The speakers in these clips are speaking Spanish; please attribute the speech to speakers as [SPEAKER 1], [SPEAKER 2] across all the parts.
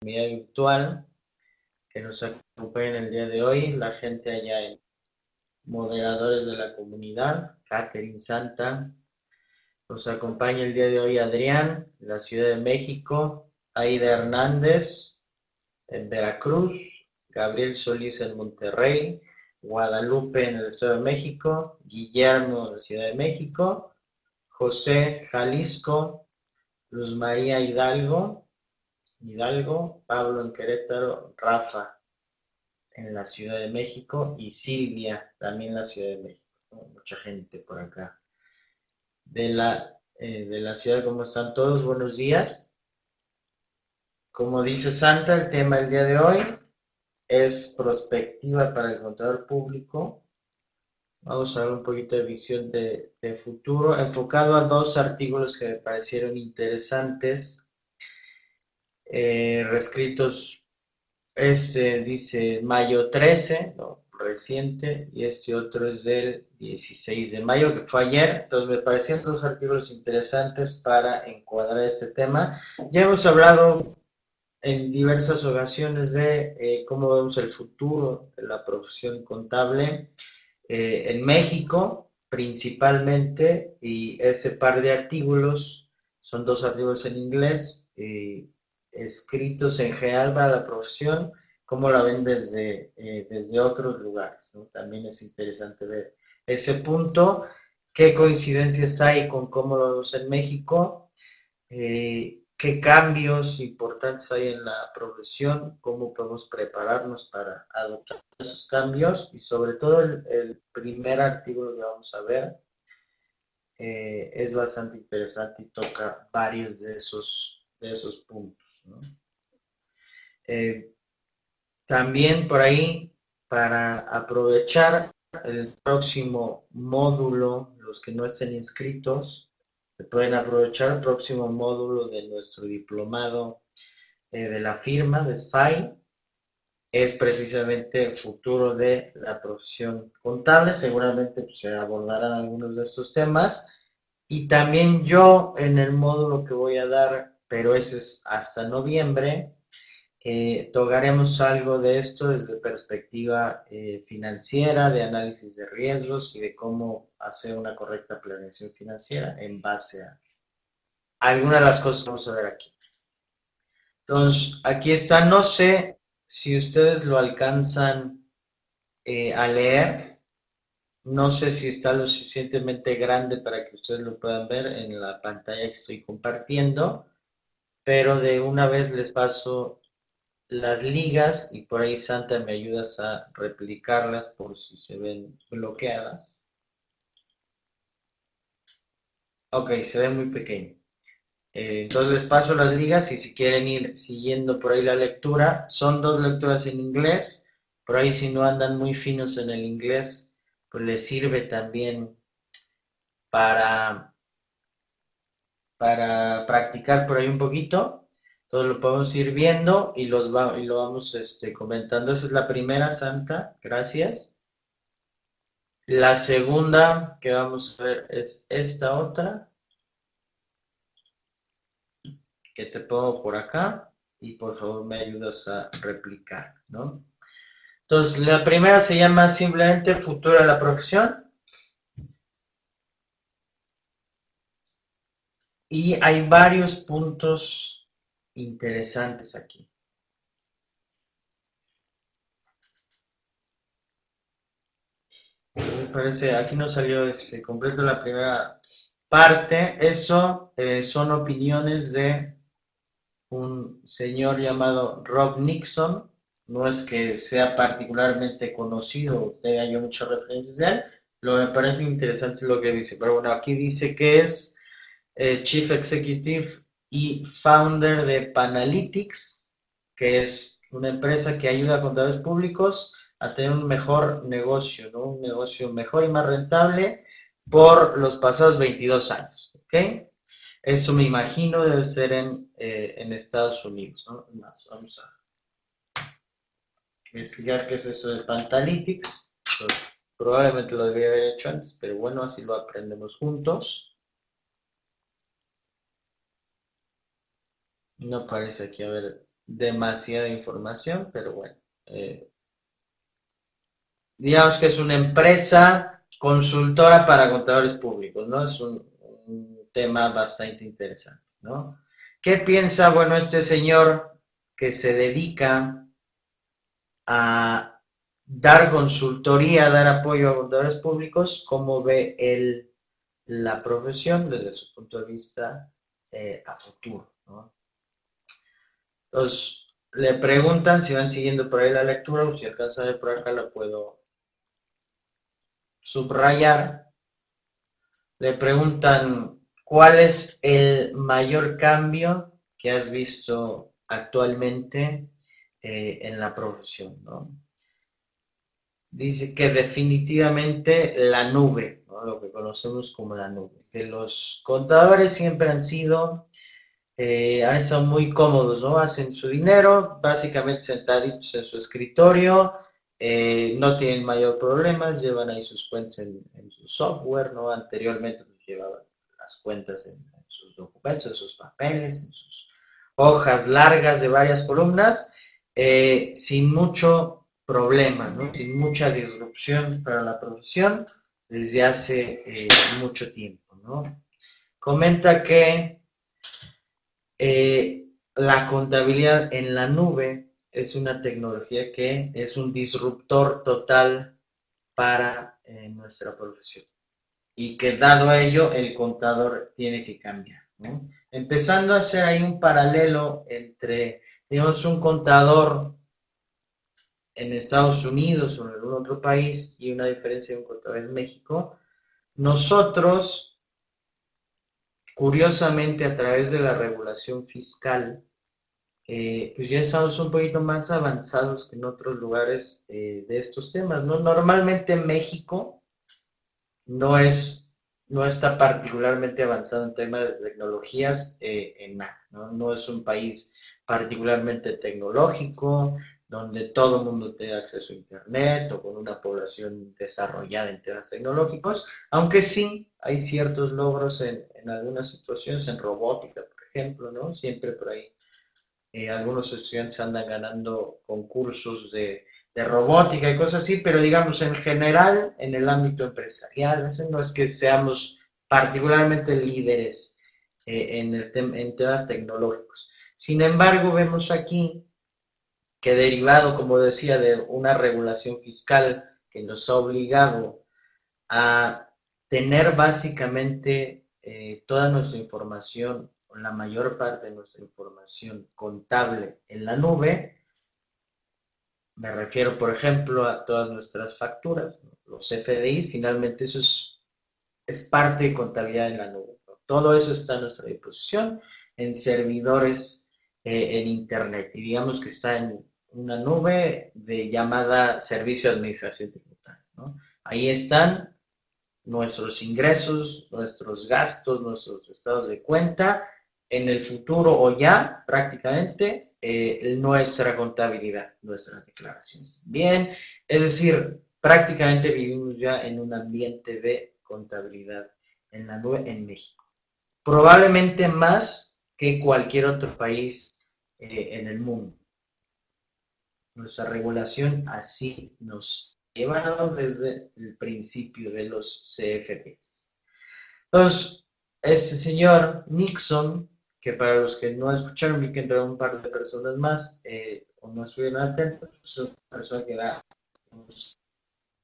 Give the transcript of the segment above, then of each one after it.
[SPEAKER 1] comunidad virtual que nos acompañan el día de hoy, la gente allá en moderadores de la comunidad, Catherine Santa, nos acompaña el día de hoy Adrián, de la Ciudad de México, Aida Hernández, en Veracruz, Gabriel Solís en Monterrey, Guadalupe en el Estado de México, Guillermo en la Ciudad de México, José Jalisco, Luz María Hidalgo, Hidalgo, Pablo en Querétaro, Rafa en la Ciudad de México y Silvia también en la Ciudad de México. Mucha gente por acá. De la, eh, de la ciudad, ¿cómo están todos? Buenos días. Como dice Santa, el tema del día de hoy es prospectiva para el contador público. Vamos a ver un poquito de visión de, futuro, enfocado a dos artículos que me parecieron interesantes, eh, reescritos, este dice mayo 13, reciente, y este otro es del 16 de mayo, que fue ayer. Entonces me parecieron dos artículos interesantes para encuadrar este tema. Ya hemos hablado en diversas ocasiones de eh, cómo vemos el futuro de la profesión contable eh, en México principalmente y ese par de artículos son dos artículos en inglés eh, escritos en general para la profesión cómo la ven desde, desde otros lugares también es interesante ver ese punto qué coincidencias hay con cómo lo vemos en México qué cambios importantes hay en la profesión, cómo podemos prepararnos para adoptar esos cambios y sobre todo el, primer artículo que vamos a ver eh, es bastante interesante y toca varios de esos, de esos puntos. Eh, también por ahí, para aprovechar el próximo módulo, los que no estén inscritos, pueden aprovechar el próximo módulo de nuestro diplomado eh, de la firma de SFI. Es precisamente el futuro de la profesión contable. Seguramente pues, se abordarán algunos de estos temas. Y también yo en el módulo que voy a dar, pero ese es hasta noviembre, eh, tocaremos algo de esto desde perspectiva eh, financiera, de análisis de riesgos y de cómo hacer una correcta planeación financiera en base a algunas de las cosas que vamos a ver aquí. Entonces, aquí está, no sé si ustedes lo alcanzan eh, a leer, no sé si está lo suficientemente grande para que ustedes lo puedan ver en la pantalla que estoy compartiendo, pero de una vez les paso las ligas y por ahí Santa me ayudas a replicarlas por si se ven bloqueadas. Ok, se ve muy pequeño. Eh, entonces les paso las ligas y si quieren ir siguiendo por ahí la lectura, son dos lecturas en inglés. Por ahí si no andan muy finos en el inglés, pues les sirve también para, para practicar por ahí un poquito. Entonces lo podemos ir viendo y, los y lo vamos este, comentando. Esa es la primera, Santa. Gracias. La segunda que vamos a ver es esta otra. Que te pongo por acá. Y por favor me ayudas a replicar, ¿no? Entonces, la primera se llama simplemente Futura la Profesión. Y hay varios puntos interesantes aquí. Me parece, aquí no salió, se completo la primera parte. Eso eh, son opiniones de un señor llamado Rob Nixon. No es que sea particularmente conocido, usted haya muchas referencias de él. Lo que me parece interesante es lo que dice. Pero bueno, aquí dice que es eh, Chief Executive y founder de Panalytics, que es una empresa que ayuda a contadores públicos a tener un mejor negocio, ¿no? un negocio mejor y más rentable por los pasados 22 años. ¿ok? Eso me imagino debe ser en, eh, Estados Unidos. ¿no? vamos a investigar qué es eso de Panalytics. probablemente lo debería haber hecho antes, pero bueno, así lo aprendemos juntos. No aparece aquí, a ver, demasiada información, pero bueno. Eh, digamos que es una empresa consultora para contadores públicos, ¿no? Es un, tema bastante interesante, ¿no? ¿Qué piensa, bueno, este señor que se dedica a dar consultoría, dar apoyo a contadores públicos, cómo ve él la profesión desde su punto de vista eh, a futuro. Entonces, le preguntan si van siguiendo por ahí la lectura o si alcanza ver por acá la puedo subrayar. Le preguntan cuál es el mayor cambio que has visto actualmente eh, en la profesión. ¿no? Dice que definitivamente la nube, lo que conocemos como la nube, que los contadores siempre han sido, eh, han muy cómodos, ¿no? Hacen su dinero, básicamente sentaditos en su escritorio, eh, no tienen mayor problemas, llevan ahí sus cuentas en, su software, ¿no? Anteriormente pues, llevaban las cuentas en, sus documentos, en sus papeles, en sus hojas largas de varias columnas, eh, sin mucho problema, sin mucha disrupción para la profesión desde hace eh, mucho tiempo. Comenta que eh, la contabilidad en la nube es una tecnología que es un disruptor total para nuestra profesión y que dado a ello el contador tiene que cambiar. Empezando a hacer ahí un paralelo entre, digamos, un contador en Estados Unidos o en algún otro país y una diferencia de un contador en México, nosotros, curiosamente, a través de la regulación fiscal, eh, pues ya estamos un poquito más avanzados que en otros lugares eh, de estos temas, ¿no? Normalmente México no es no está particularmente avanzado en temas de tecnologías eh, en nada, ¿no? ¿no? es un país particularmente tecnológico, donde todo el mundo tenga acceso a Internet o con una población desarrollada en temas tecnológicos, aunque sí hay ciertos logros en, en algunas situaciones, en robótica, por ejemplo, ¿no? Siempre por ahí eh, algunos estudiantes andan ganando concursos de de robótica y cosas así, pero digamos en general en el ámbito empresarial, no es que seamos particularmente líderes eh, en, el en temas tecnológicos. Sin embargo, vemos aquí que derivado, como decía, de una regulación fiscal que nos ha obligado a tener básicamente eh, toda nuestra información, la mayor parte de nuestra información contable en la nube, me refiero, por ejemplo, a todas nuestras facturas, los FDIs, finalmente eso es, parte de contabilidad en la nube. Todo eso está a nuestra disposición en servidores eh, en Internet y digamos que está en una nube de llamada Servicio de Administración Tributaria. Ahí están nuestros ingresos, nuestros gastos, nuestros estados de cuenta en el futuro o ya prácticamente eh, nuestra contabilidad, nuestras declaraciones Bien, Es decir, prácticamente vivimos ya en un ambiente de contabilidad en la nube en México. Probablemente más que cualquier otro país eh, en el mundo. Nuestra regulación así nos ha llevado desde el principio de los CFPs. Entonces, este señor Nixon que para los que no escucharon vi que entraron un par de personas más eh, o no estuvieron atentos, es una persona que da un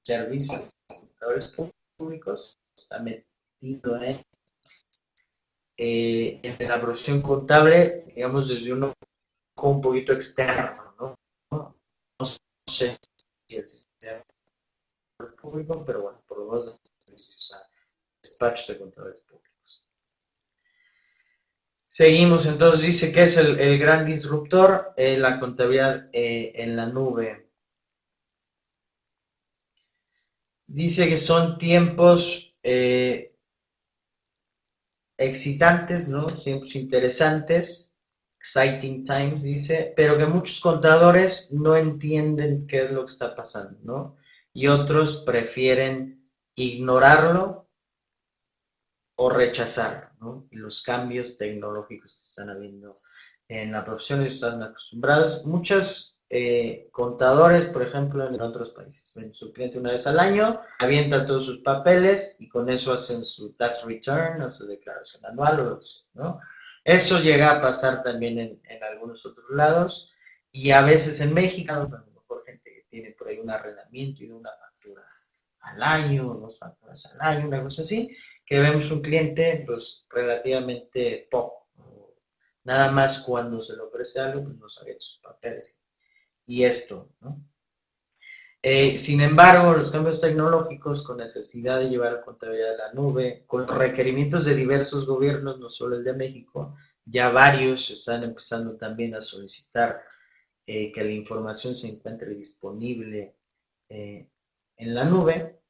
[SPEAKER 1] servicio a contadores públicos, está metido en, eh, la profesión contable, digamos, desde uno un poquito externo, ¿no? No, sé si el sistema público, pero bueno, por lo menos despachos de contadores públicos. Seguimos, entonces dice que es el, gran disruptor, eh, la contabilidad eh, en la nube. Dice que son tiempos eh, excitantes, ¿no? Tiempos interesantes, exciting times, dice, pero que muchos contadores no entienden qué es lo que está pasando, ¿no? Y otros prefieren ignorarlo o rechazarlo y los cambios tecnológicos que están habiendo en la profesión ellos están acostumbrados. Muchos eh, contadores, por ejemplo, en otros países, ven su cliente una vez al año, avientan todos sus papeles y con eso hacen su tax return o su declaración anual o ¿no? Eso llega a pasar también en, algunos otros lados y a veces en México, a lo mejor gente que tiene por ahí un arrendamiento y una factura al año, dos facturas al año, una cosa así, que vemos un cliente pues relativamente poco. Nada más cuando se le ofrece algo, pues no sabe sus papeles. Y esto, ¿no? Eh, sin embargo, los cambios tecnológicos con necesidad de llevar contabilidad a la nube, con requerimientos de diversos gobiernos, no solo el de México, ya varios están empezando también a solicitar eh, que la información se encuentre disponible eh, en la nube,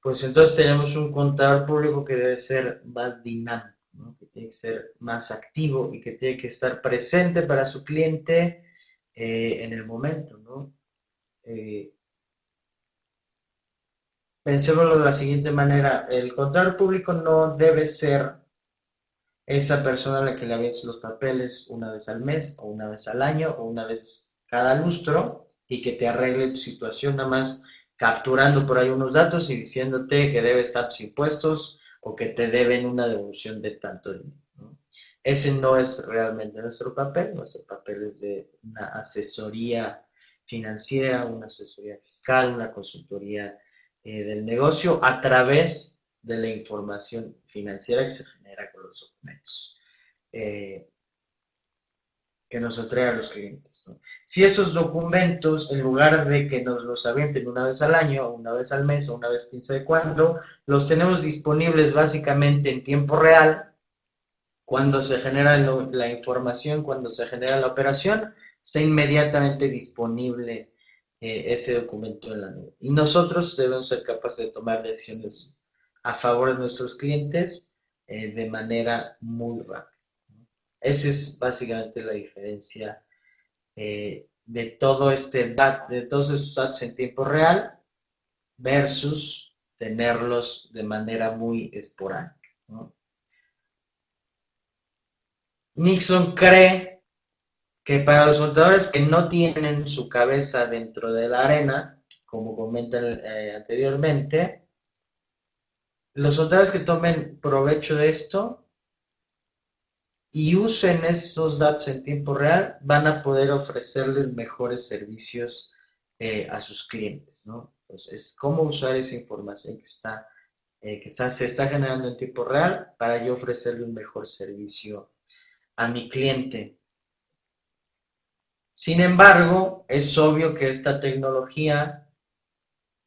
[SPEAKER 1] pues entonces tenemos un contador público que debe ser más dinámico, que tiene que ser más activo y que tiene que estar presente para su cliente en el momento. ¿no? Pensémoslo de la siguiente manera, el contador público no debe ser esa persona a la que le avientes los papeles una vez al mes o una vez al año o una vez cada lustro y que te arregle tu situación nada más capturando por ahí unos datos y diciéndote que debes tantos impuestos o que te deben una devolución de tanto dinero. Ese no es realmente nuestro papel, nuestro papel es de una asesoría financiera, una asesoría fiscal, una consultoría eh, del negocio a través de la información financiera que se genera con los documentos eh, que nos entregan los clientes. Si esos documentos, en lugar de que nos los avienten una vez al año, una vez al mes, o una vez quién sabe cuándo, los tenemos disponibles básicamente en tiempo real, cuando se genera la información, cuando se genera la operación, está inmediatamente disponible eh, ese documento en la nube. Y nosotros debemos ser capaces de tomar decisiones a favor de nuestros clientes eh, de manera muy rápida. Esa es básicamente la diferencia eh, de todo este de todos estos datos en tiempo real versus tenerlos de manera muy esporádica. Nixon cree que para los contadores que no tienen su cabeza dentro de la arena, como comenté eh, anteriormente, los contadores que tomen provecho de esto y usen esos datos en tiempo real, van a poder ofrecerles mejores servicios eh, a sus clientes, ¿no? Entonces, cómo usar esa información que está, eh, que está, se está generando en tiempo real para yo ofrecerle un mejor servicio a mi cliente. Sin embargo, es obvio que esta tecnología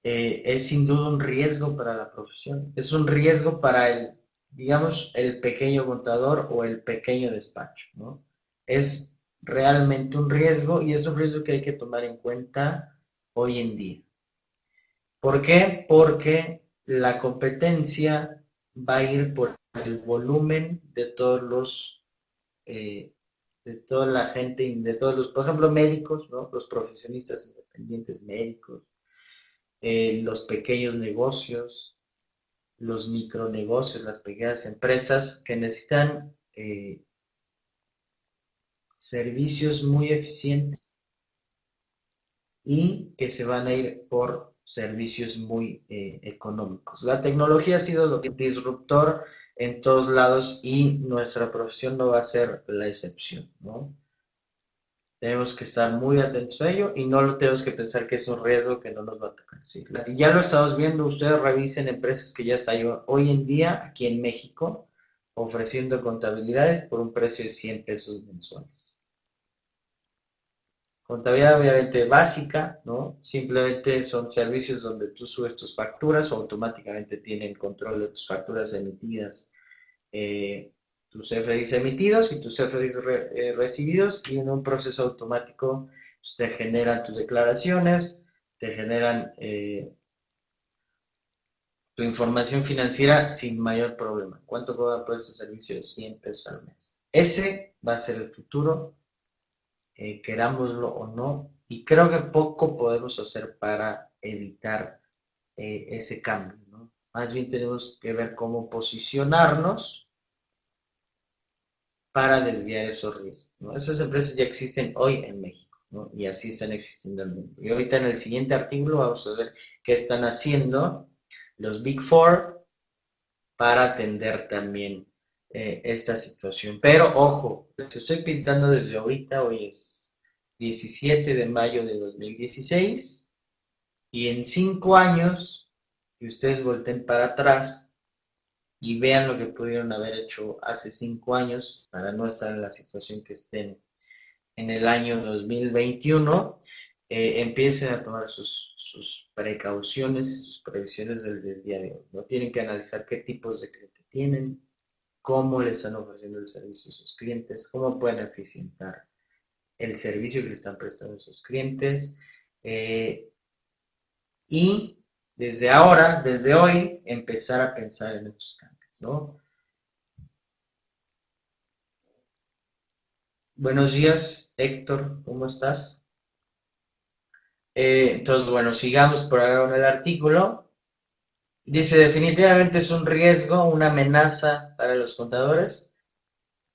[SPEAKER 1] eh, es sin duda un riesgo para la profesión. Es un riesgo para el, digamos, el pequeño contador o el pequeño despacho, ¿no? Es realmente un riesgo y es un riesgo que hay que tomar en cuenta hoy en día. ¿Por qué? Porque la competencia va a ir por el volumen de todos los eh, de toda la gente, de todos los, por ejemplo, médicos, los profesionistas independientes médicos, eh, los pequeños negocios, los micronegocios, las pequeñas empresas que necesitan eh, servicios muy eficientes y que se van a ir por servicios muy eh, económicos. La tecnología ha sido disruptor en todos lados y nuestra profesión no va a ser la excepción. Tenemos que estar muy atentos a ello y no lo tenemos que pensar que es un riesgo que no nos va a tocar. Ya lo estamos viendo, ustedes revisen empresas que ya están hoy en día aquí en México ofreciendo contabilidades por un precio de 100 pesos mensuales. Contabilidad obviamente básica, ¿no? Simplemente son servicios donde tú subes tus facturas o automáticamente tienen control de tus facturas emitidas, eh, tus CFDIs emitidos y tus CFDIs eh, recibidos y en un proceso automático pues, te generan tus declaraciones, te generan eh, tu información financiera sin mayor problema. ¿Cuánto cobra por ese servicio? 100 pesos al mes. Ese va a ser el futuro eh, querámoslo o no, y creo que poco podemos hacer para evitar eh, ese cambio. ¿no? Más bien tenemos que ver cómo posicionarnos para desviar esos riesgos. Esas empresas ya existen hoy en México y así están existiendo en el mundo. Y ahorita en el siguiente artículo vamos a ver qué están haciendo los Big Four para atender también eh, esta situación. Pero ojo, les estoy pintando desde ahorita, hoy es 17 de mayo de 2016 y en cinco años que ustedes volten para atrás y vean lo que pudieron haber hecho hace cinco años para no estar en la situación que estén en el año 2021, eh, empiecen a tomar sus, precauciones y sus previsiones del, día de hoy. ¿no? Tienen que analizar qué tipos de cliente tienen, cómo les están ofreciendo el servicio a sus clientes, cómo pueden eficientar el servicio que le están prestando a sus clientes. Eh, y desde ahora, desde hoy, empezar a pensar en estos cambios, ¿no? Buenos días, Héctor, ¿cómo estás? Eh, entonces, bueno, sigamos por ahora con el artículo. Dice, definitivamente es un riesgo, una amenaza para los contadores,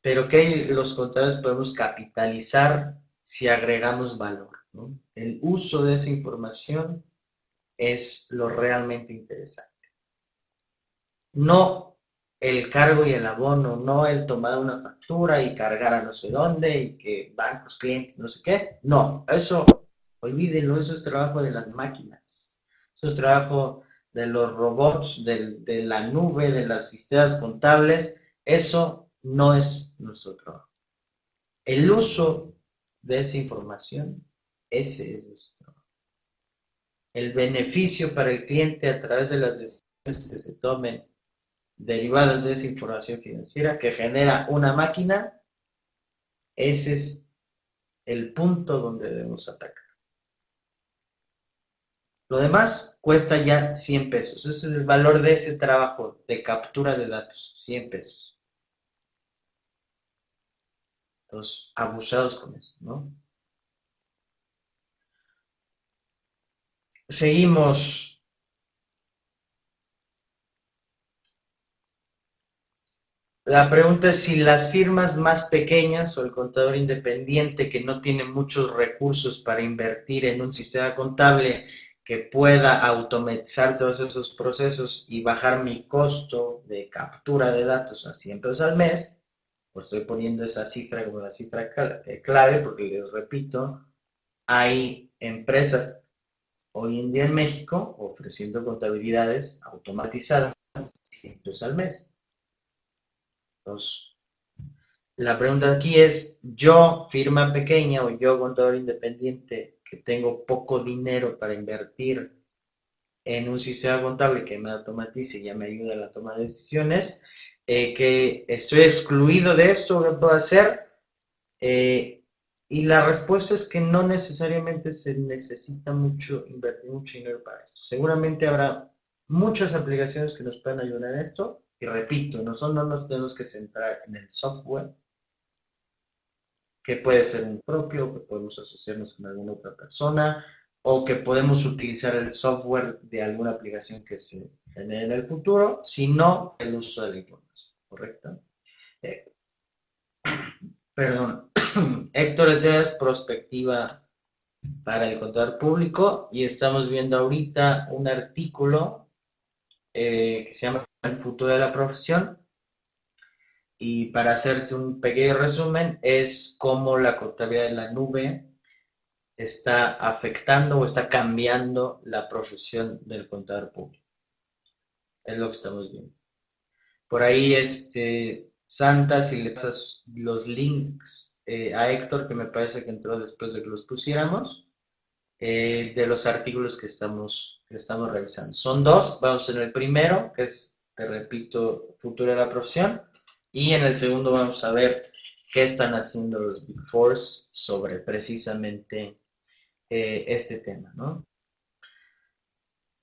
[SPEAKER 1] pero que los contadores podemos capitalizar si agregamos valor. El uso de esa información es lo realmente interesante. No el cargo y el abono, no el tomar una factura y cargar a no sé dónde y que bancos, clientes, no sé qué. No, eso, olvídenlo, eso es trabajo de las máquinas. Eso es trabajo de los robots, de, la nube, de las sistemas contables. Eso no es nuestro trabajo. El uso de esa información, ese es nuestro el beneficio para el cliente a través de las decisiones que se tomen derivadas de esa información financiera que genera una máquina, ese es el punto donde debemos atacar. Lo demás cuesta ya 100 pesos. Ese es el valor de ese trabajo de captura de datos, 100 pesos. Entonces, abusados con eso, ¿no? Seguimos. La pregunta es si las firmas más pequeñas o el contador independiente que no tiene muchos recursos para invertir en un sistema contable que pueda automatizar todos esos procesos y bajar mi costo de captura de datos a 100 pesos al mes, pues estoy poniendo esa cifra como la cifra clave porque les repito, hay empresas hoy en día en México ofreciendo contabilidades automatizadas 100 pesos al mes. Entonces, la pregunta aquí es, yo, firma pequeña o yo, contador independiente, que tengo poco dinero para invertir en un sistema contable que me automatice y ya me ayuda a la toma de decisiones, eh, que estoy excluido de esto, ¿qué puedo hacer? Eh, y la respuesta es que no necesariamente se necesita mucho, invertir mucho dinero para esto. Seguramente habrá muchas aplicaciones que nos puedan ayudar en esto. Y repito, nosotros no nos tenemos que centrar en el software, que puede ser un propio, que podemos asociarnos con alguna otra persona, o que podemos utilizar el software de alguna aplicación que se genere en el futuro, sino el uso de la información, ¿correcto? Eh, perdón, Héctor es prospectiva para el contador público y estamos viendo ahorita un artículo eh, que se llama El futuro de la profesión. Y para hacerte un pequeño resumen, es cómo la contabilidad de la nube está afectando o está cambiando la profesión del contador público. Es lo que estamos viendo. Por ahí, este, Santa, si le pasas los links eh, a Héctor, que me parece que entró después de que los pusiéramos, eh, de los artículos que estamos, que estamos revisando. Son dos, vamos en el primero, que es, te repito, futuro de la profesión, y en el segundo vamos a ver qué están haciendo los Big Fours sobre precisamente eh, este tema, ¿no?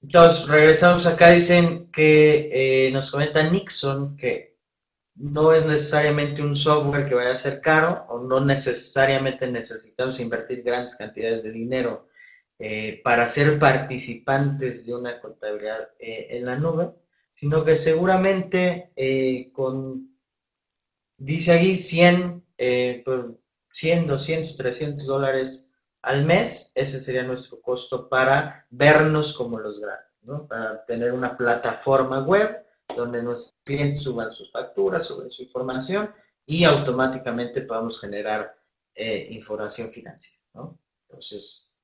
[SPEAKER 1] Entonces, regresamos acá, dicen que nos comenta Nixon que no es necesariamente un software que vaya a ser caro o no necesariamente necesitamos invertir grandes cantidades de dinero eh, para ser participantes de una contabilidad eh, en la nube, sino que seguramente eh, con dice ahí 100, 100, 200, 300 dólares al mes, ese sería nuestro costo para vernos como los grandes, ¿no? Para tener una plataforma web donde nuestros clientes suban sus facturas, suban su información y automáticamente podamos generar eh, información financiera, ¿no? Entonces,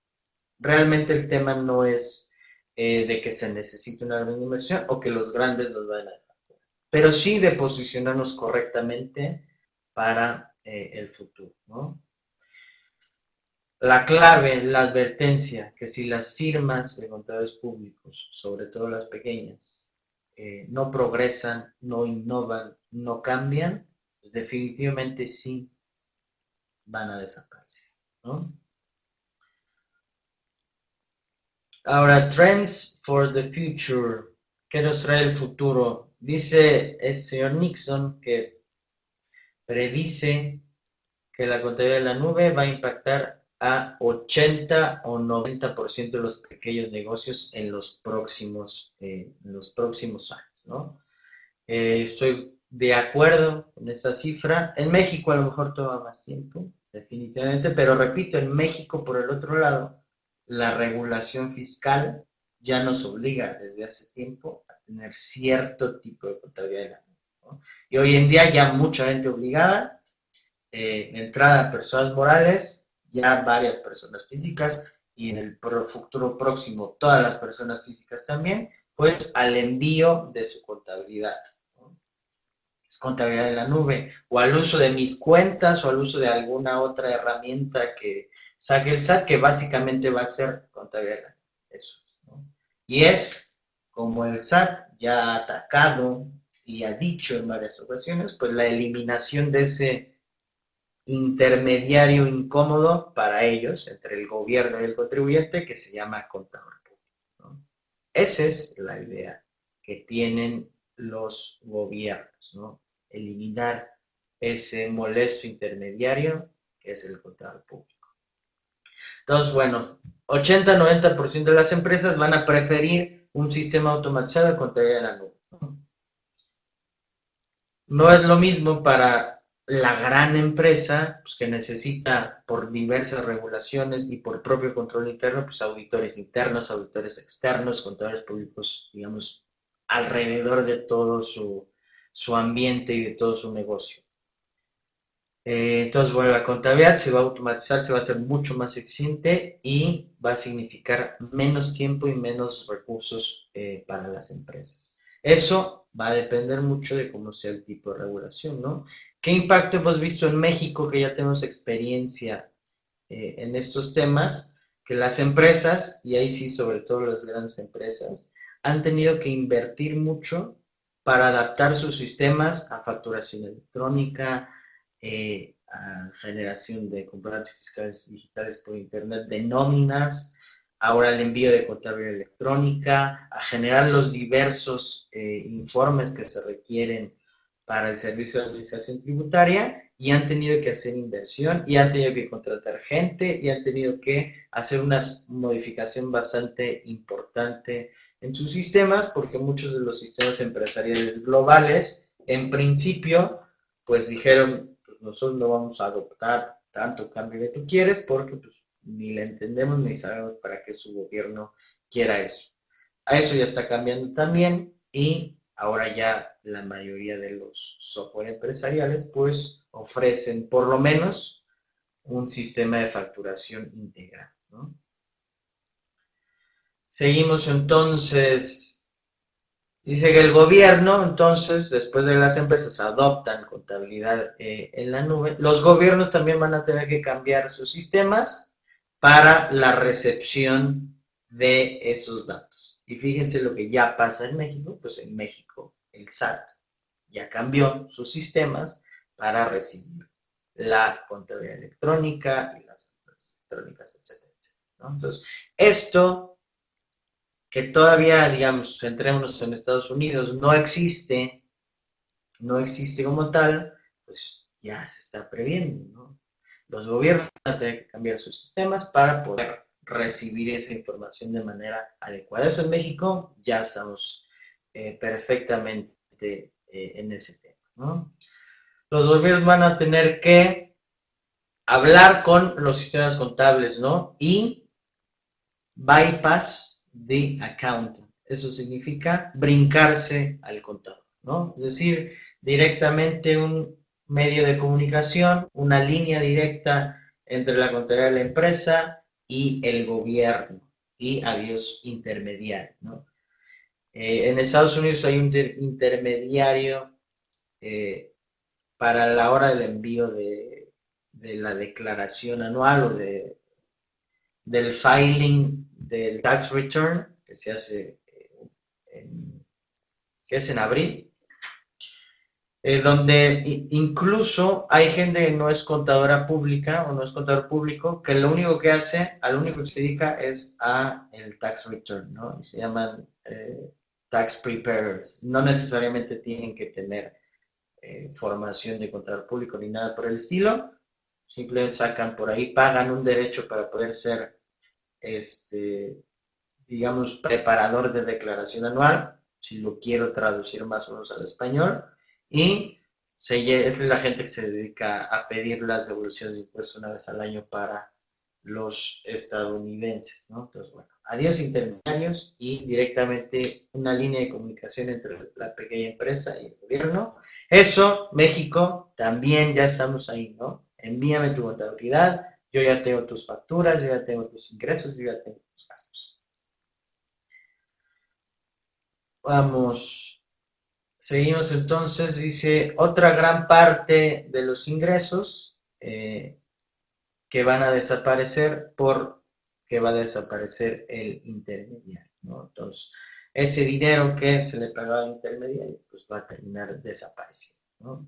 [SPEAKER 1] realmente el tema no es eh, de que se necesite una gran inversión o que los grandes nos vayan a pero sí de posicionarnos correctamente para eh, el futuro, ¿no? La clave, la advertencia, que si las firmas de contadores públicos, sobre todo las pequeñas, eh, no progresan, no innovan, no cambian, pues definitivamente sí van a desaparecer. Ahora, trends for the future. ¿Qué nos trae el futuro? Dice el señor Nixon que predice que la contabilidad de la nube va a impactar a 80 o 90% de los pequeños negocios en los próximos, eh, los próximos años. ¿no? Eh, estoy de acuerdo con esa cifra. En México a lo mejor toma más tiempo, definitivamente, pero repito, en México, por el otro lado, la regulación fiscal ya nos obliga desde hace tiempo tener cierto tipo de contabilidad. ¿no? Y hoy en día ya mucha gente obligada, eh, entrada personas morales, ya varias personas físicas y en el futuro próximo todas las personas físicas también, pues al envío de su contabilidad. Es contabilidad en la nube, o al uso de mis cuentas, o al uso de alguna otra herramienta que saque el SAT, que básicamente va a ser contabilidad. Eso Y es como el SAT ya ha atacado y ha dicho en varias ocasiones, pues la eliminación de ese intermediario incómodo para ellos, entre el gobierno y el contribuyente, que se llama contador público. Esa es la idea que tienen los gobiernos, ¿no? eliminar ese molesto intermediario que es el contador público. Entonces, bueno, 80-90% de las empresas van a preferir un sistema automatizado en la nube. No es lo mismo para la gran empresa pues, que necesita por diversas regulaciones y por propio control interno, pues auditores internos, auditores externos, contadores públicos, digamos, alrededor de todo su, ambiente y de todo su negocio. Eh, entonces, bueno, la contabilidad se va a automatizar, se va a hacer mucho más eficiente y va a significar menos tiempo y menos recursos eh, para las empresas. Eso va a depender mucho de cómo sea el tipo de regulación, ¿no? ¿Qué impacto hemos visto en México, que ya tenemos experiencia eh, en estos temas? Que las empresas, y ahí sí sobre todo las grandes empresas, han tenido que invertir mucho para adaptar sus sistemas a facturación electrónica, eh, a generación de comprobantes fiscales digitales por Internet, de nóminas, ahora el envío de contabilidad electrónica, a generar los diversos eh, informes que se requieren para el servicio de administración tributaria y han tenido que hacer inversión y han tenido que contratar gente y han tenido que hacer una modificación bastante importante en sus sistemas porque muchos de los sistemas empresariales globales en principio pues dijeron nosotros no vamos a adoptar tanto cambio que tú quieres porque pues, ni le entendemos ni sabemos para qué su gobierno quiera eso. A eso ya está cambiando también y ahora ya la mayoría de los software empresariales pues ofrecen por lo menos un sistema de facturación integral. Seguimos entonces, dice que el gobierno entonces, después de las empresas adoptan contabilidad eh, en la nube, los gobiernos también van a tener que cambiar sus sistemas para la recepción de esos datos. Y fíjense lo que ya pasa en México, pues en México el SAT ya cambió sus sistemas para recibir la contabilidad electrónica y las electrónicas, etcétera, Entonces, esto que todavía, digamos, centrémonos en Estados Unidos, no existe, no existe como tal, pues ya se está previendo, ¿no? Los gobiernos van a tener que cambiar sus sistemas para poder recibir esa información de manera adecuada. Eso en México ya estamos eh, perfectamente eh, en ese tema. los gobiernos van a tener que hablar con los sistemas contables, ¿no? Y bypass the accountant. Eso significa brincarse al contador, ¿no? Es decir, directamente un medio de comunicación, una línea directa entre la contabilidad de la empresa y el gobierno y adiós intermediario. Eh, en Estados Unidos hay un intermediario eh, para la hora del envío de, la declaración anual o de, del filing del tax return que se hace en, que es en abril, eh, donde incluso hay gente que no es contadora pública o no es contador público, que lo único que hace, al único que se dedica es a el tax return, ¿no? Y se llaman eh, tax preparers. No necesariamente tienen que tener eh, formación de contador público ni nada por el estilo. Simplemente sacan por ahí, pagan un derecho para poder ser, este, digamos, preparador de declaración anual, si lo quiero traducir más o menos al español. Y se, es la gente que se dedica a pedir las devoluciones de impuestos una vez al año para los estadounidenses, ¿no? Entonces, bueno, adiós intermediarios y directamente una línea de comunicación entre la pequeña empresa y el gobierno. Eso, México, también ya estamos ahí, ¿no? Envíame tu contabilidad, yo ya tengo tus facturas, yo ya tengo tus ingresos, yo ya tengo tus gastos. Vamos, seguimos entonces, dice, otra gran parte de los ingresos eh, que van a desaparecer por que va a desaparecer el intermediario. Entonces, ese dinero que se le pagaba al intermediario, pues va a terminar desapareciendo.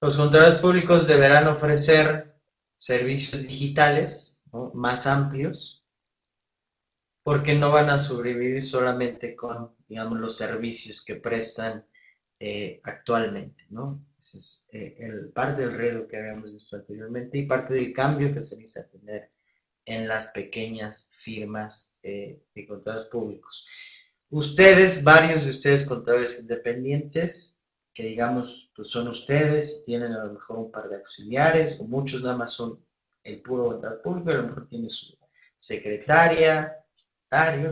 [SPEAKER 1] Los contadores públicos deberán ofrecer servicios digitales más amplios porque no van a sobrevivir solamente con, digamos, los servicios que prestan eh, actualmente, ¿no? Ese es eh, el, parte del riesgo que habíamos visto anteriormente y parte del cambio que se necesita tener en las pequeñas firmas eh, de contadores públicos. Ustedes, varios de ustedes contadores independientes, que digamos, pues son ustedes, tienen a lo mejor un par de auxiliares, o muchos nada más son el puro contador público, a lo mejor tiene su secretaria,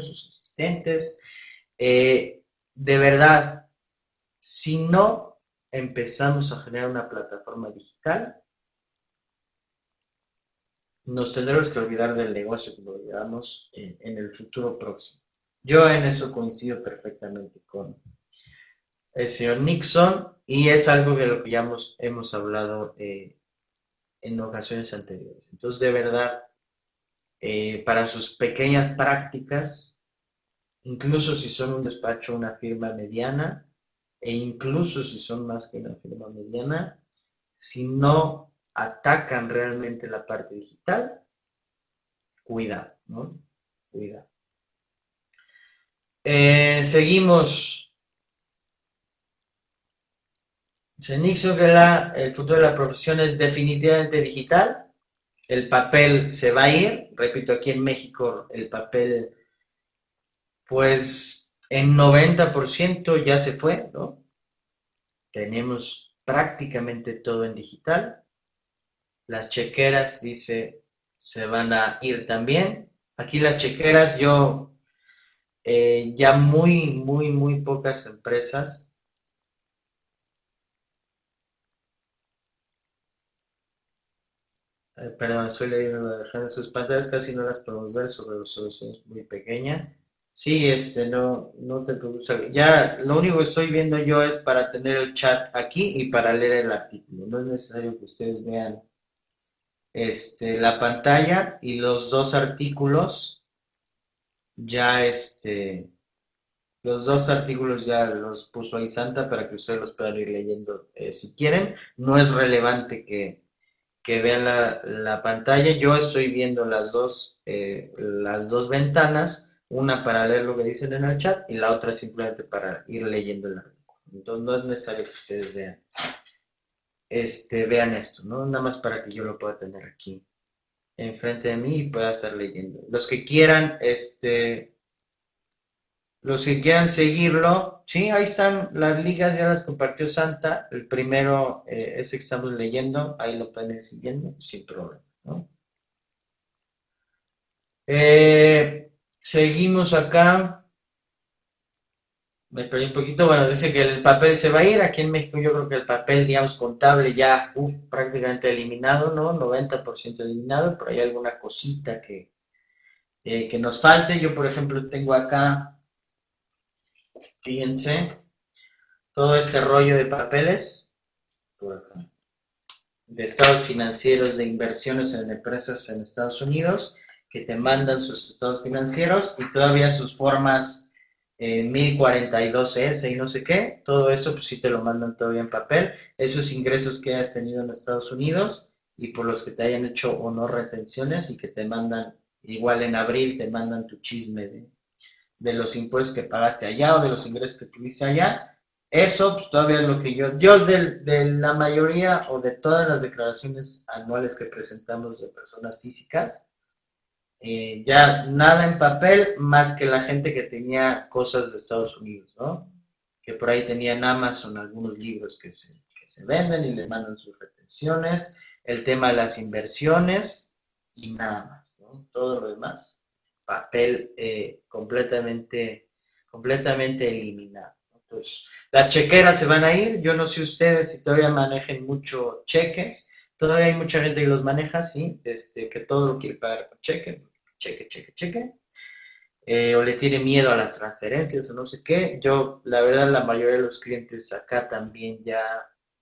[SPEAKER 1] sus asistentes. Eh, de verdad, si no empezamos a generar una plataforma digital, nos tendremos que olvidar del negocio que lo olvidamos en, el futuro próximo. Yo en eso coincido perfectamente con el señor Nixon y es algo de lo que ya hemos, hablado eh, en ocasiones anteriores. Entonces, de verdad, eh, para sus pequeñas prácticas, incluso si son un despacho, una firma mediana, e incluso si son más que una firma mediana, si no atacan realmente la parte digital, cuidado, ¿no? Cuidado. Eh, seguimos. Se Nixon que el futuro de la profesión es definitivamente digital el papel se va a ir, repito, aquí en México el papel, pues en 90% ya se fue, ¿no? Tenemos prácticamente todo en digital. Las chequeras, dice, se van a ir también. Aquí las chequeras, yo, eh, ya muy, muy, muy pocas empresas Eh, perdón, estoy leyendo de sus pantallas, casi no las podemos ver, sobre resolución es muy pequeña. Sí, este, no, no te preocupes. Ya, lo único que estoy viendo yo es para tener el chat aquí y para leer el artículo. No es necesario que ustedes vean este, la pantalla y los dos artículos ya, este, los dos artículos ya los puso ahí Santa para que ustedes los puedan ir leyendo eh, si quieren. No es relevante que que vean la, pantalla. Yo estoy viendo las dos, eh, las dos ventanas, una para leer lo que dicen en el chat y la otra simplemente para ir leyendo el artículo. Entonces no es necesario que ustedes vean, este, vean esto, ¿no? Nada más para que yo lo pueda tener aquí enfrente de mí y pueda estar leyendo. Los que quieran, este, los que quieran seguirlo, sí, ahí están las ligas, ya las compartió Santa. El primero eh, es que estamos leyendo, ahí lo pueden ir siguiendo sin problema, eh, seguimos acá. Me perdí un poquito. Bueno, dice que el papel se va a ir. Aquí en México yo creo que el papel, digamos, contable ya uf, prácticamente eliminado, ¿no? 90% eliminado. Pero hay alguna cosita que, eh, que nos falte. Yo, por ejemplo, tengo acá, fíjense, todo este rollo de papeles. De estados financieros de inversiones en empresas en Estados Unidos que te mandan sus estados financieros y todavía sus formas eh, 1042S y no sé qué, todo eso pues sí te lo mandan todavía en papel, esos ingresos que has tenido en Estados Unidos y por los que te hayan hecho o no retenciones y que te mandan, igual en abril te mandan tu chisme de, de los impuestos que pagaste allá o de los ingresos que tuviste allá, eso pues, todavía es lo que yo, yo de, de, la mayoría o de todas las declaraciones anuales que presentamos de personas físicas, eh, ya nada en papel más que la gente que tenía cosas de Estados Unidos, ¿no? Que por ahí tenían Amazon algunos libros que se, que se venden y le mandan sus retenciones, el tema de las inversiones y nada más, ¿no? Todo lo demás, papel eh, completamente, completamente eliminado. Entonces, las chequeras se van a ir, yo no sé ustedes si todavía manejen mucho cheques, Todavía hay mucha gente que los maneja, sí, este, que todo lo quiere pagar con cheque, cheque, cheque, cheque. Eh, o le tiene miedo a las transferencias o no sé qué. Yo, la verdad, la mayoría de los clientes acá también ya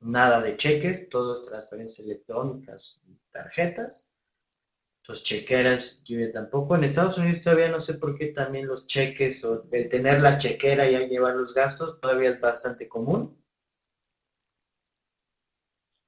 [SPEAKER 1] nada de cheques, todo transferencias electrónicas, tarjetas. Entonces, chequeras, yo tampoco. En Estados Unidos todavía no sé por qué también los cheques o el tener la chequera y llevar los gastos todavía es bastante común.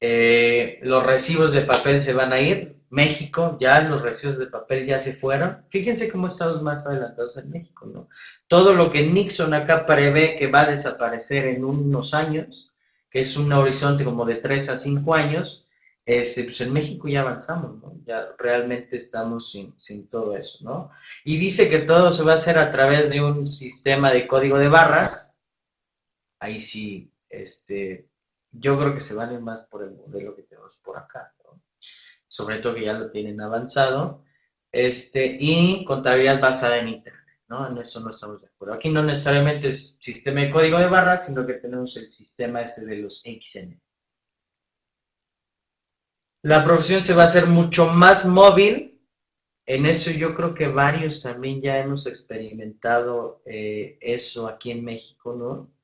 [SPEAKER 1] Eh, los recibos de papel se van a ir. México, ya los recibos de papel ya se fueron. Fíjense cómo estamos más adelantados en México, ¿no? Todo lo que Nixon acá prevé que va a desaparecer en unos años, que es un horizonte como de 3 a 5 años, este, pues en México ya avanzamos, ¿no? Ya realmente estamos sin, todo eso, ¿no? Y dice que todo se va a hacer a través de un sistema de código de barras. Ahí sí, este, yo creo que se ir más por el modelo que tenemos por acá, ¿no? sobre todo que ya lo tienen avanzado, este, y contabilidad basada en Internet, ¿no? En eso no estamos de acuerdo. Aquí no necesariamente es sistema de código de barras, sino que tenemos el sistema ese de los XN. La profesión se va a hacer mucho más móvil, en eso yo creo que varios también ya hemos experimentado eh, eso aquí en México, ¿no?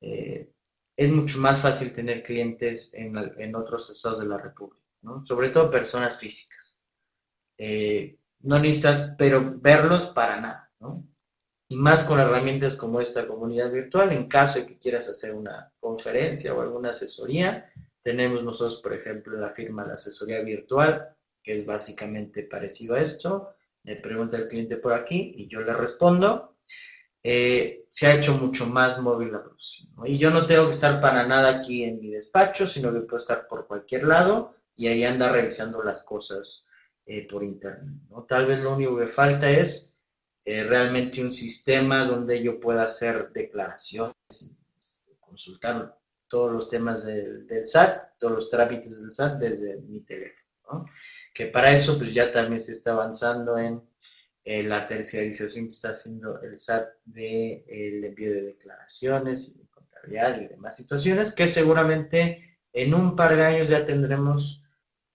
[SPEAKER 1] Eh, es mucho más fácil tener clientes en, otros estados de la República, ¿no? Sobre todo personas físicas. Eh, no necesitas, pero verlos para nada, ¿no? Y más con herramientas como esta comunidad virtual, en caso de que quieras hacer una conferencia o alguna asesoría, tenemos nosotros, por ejemplo, la firma de asesoría virtual, que es básicamente parecido a esto. Me pregunta el cliente por aquí y yo le respondo eh, se ha hecho mucho más móvil la producción. Y yo no tengo que estar para nada aquí en mi despacho, sino que puedo estar por cualquier lado y ahí anda revisando las cosas eh, por internet. ¿no? Tal vez lo único que falta es eh, realmente un sistema donde yo pueda hacer declaraciones, este, consultar todos los temas del, SAT, todos los trámites del SAT desde mi teléfono. ¿no? Que para eso pues ya también se está avanzando en eh, la terciarización que está haciendo el SAT del de, envío de declaraciones y de contabilidad y demás situaciones, que seguramente en un par de años ya tendremos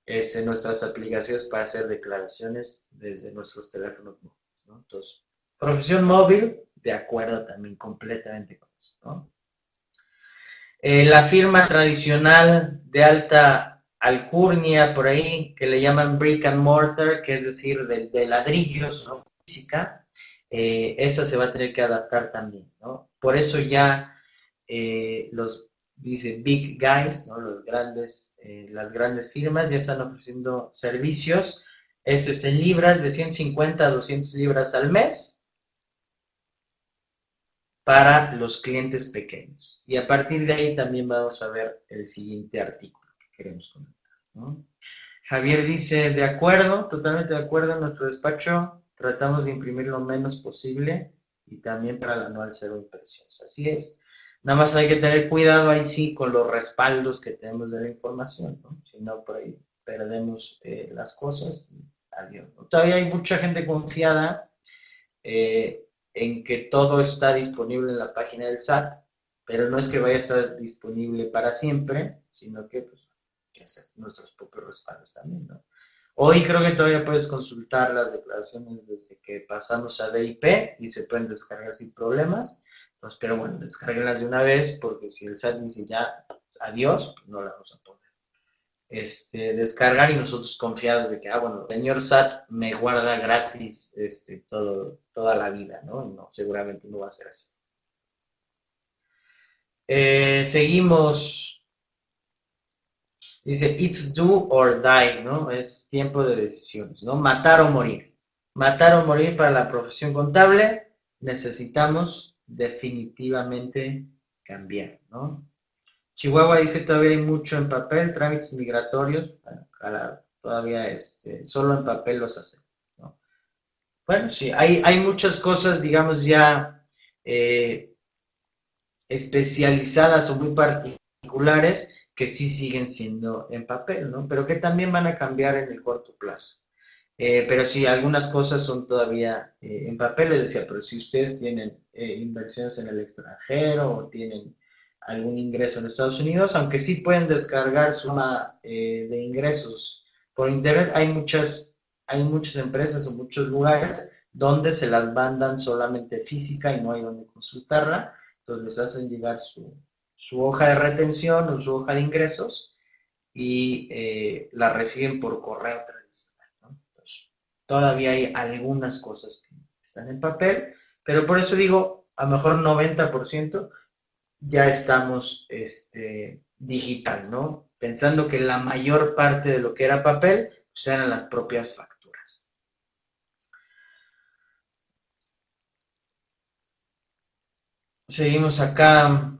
[SPEAKER 1] este, nuestras aplicaciones para hacer declaraciones desde nuestros teléfonos móviles. ¿no? Entonces, profesión móvil, de acuerdo también completamente con eso. ¿no? Eh, la firma tradicional de alta alcurnia por ahí, que le llaman brick and mortar, que es decir, de, de ladrillos, ¿no? Física, eh, esa se va a tener que adaptar también, ¿no? Por eso ya eh, los, dice big guys, ¿no? Los grandes, las grandes firmas ya están ofreciendo servicios, es este, en libras de 150 a 200 libras al mes para los clientes pequeños. Y a partir de ahí también vamos a ver el siguiente artículo queremos comentar. Javier dice, de acuerdo, totalmente de acuerdo, en nuestro despacho tratamos de imprimir lo menos posible y también para la anual cero impresiones. Así es. Nada más hay que tener cuidado ahí sí con los respaldos que tenemos de la información, ¿no? Si no, por ahí perdemos eh, las cosas. Adiós. Todavía hay mucha gente confiada eh, en que todo está disponible en la página del SAT, pero no es que vaya a estar disponible para siempre, sino que pues, que hacer nuestros propios respaldos también, ¿no? Hoy creo que todavía puedes consultar las declaraciones desde que pasamos a DIP y se pueden descargar sin problemas. Entonces, pero bueno, descarguenlas de una vez porque si el SAT dice ya adiós, pues no la vamos a poder este, descargar y nosotros confiados de que, ah, bueno, el señor SAT me guarda gratis este, todo, toda la vida, ¿no? No, seguramente no va a ser así. Eh, seguimos. Dice, it's do or die, ¿no? Es tiempo de decisiones, ¿no? Matar o morir. Matar o morir para la profesión contable, necesitamos definitivamente cambiar, ¿no? Chihuahua dice todavía hay mucho en papel, trámites migratorios, todavía este, solo en papel los hacen. Bueno, sí, hay, hay muchas cosas, digamos, ya eh, especializadas o muy particulares que sí siguen siendo en papel, ¿no? Pero que también van a cambiar en el corto plazo. Eh, pero sí, algunas cosas son todavía eh, en papel, les decía, pero si ustedes tienen inversiones en el extranjero o tienen algún ingreso en Estados Unidos, aunque sí pueden descargar su suma eh, de ingresos por internet. Hay muchas, hay muchas empresas o muchos lugares donde se las mandan solamente física y no hay donde consultarla. Entonces les hacen llegar su, hoja de retención o su hoja de ingresos y eh, la reciben por correo tradicional. todavía hay algunas cosas que están en papel, pero por eso digo, a lo mejor 90% ya estamos este, digital, ¿no? Pensando que la mayor parte de lo que era papel pues eran las propias facturas. Seguimos acá.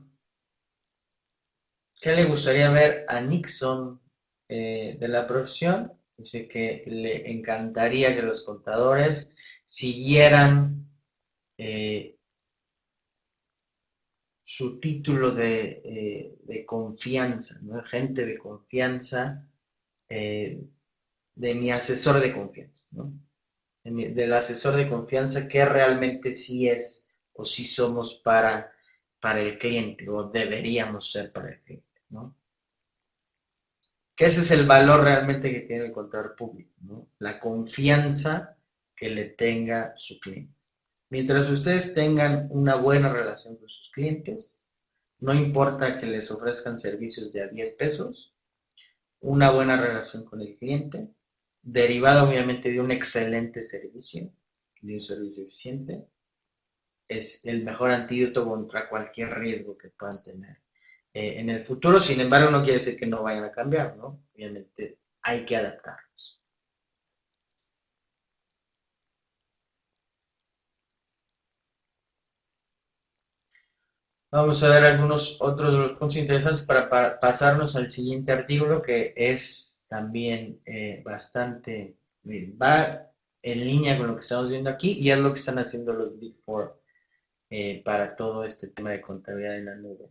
[SPEAKER 1] ¿Qué le gustaría ver a Nixon eh, de la profesión? Dice que le encantaría que los contadores siguieran eh, su título de, eh, confianza, ¿no? gente de confianza, eh, de mi asesor de confianza, ¿no? del asesor de confianza que realmente sí es o sí somos para, para el cliente o deberíamos ser para el cliente. ¿no? Que ese es el valor realmente que tiene el contador público, ¿no? la confianza que le tenga su cliente. Mientras ustedes tengan una buena relación con sus clientes, no importa que les ofrezcan servicios de a 10 pesos, una buena relación con el cliente, derivada obviamente de un excelente servicio, de un servicio eficiente, es el mejor antídoto contra cualquier riesgo que puedan tener eh, en el futuro. Sin embargo, no quiere decir que no vayan a cambiar, ¿no? Obviamente hay que adaptarlos. Vamos a ver algunos otros de los puntos interesantes para, pasarnos al siguiente artículo que es también eh, bastante, va en línea con lo que estamos viendo aquí y es lo que están haciendo los Big Four eh, para todo este tema de contabilidad en la nube.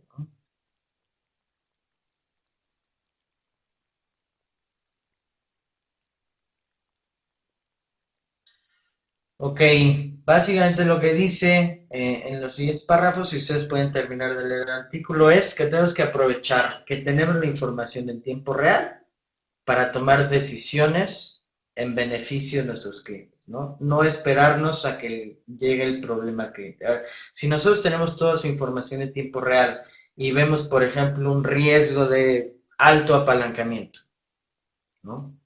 [SPEAKER 1] Ok, básicamente lo que dice eh, en los siguientes párrafos, si ustedes pueden terminar de leer el artículo, es que tenemos que aprovechar que tenemos la información en tiempo real para tomar decisiones en beneficio de nuestros clientes, ¿no? No esperarnos a que llegue el problema cliente. si nosotros tenemos toda su información en tiempo real y vemos, por ejemplo, un riesgo de alto apalancamiento, ¿no?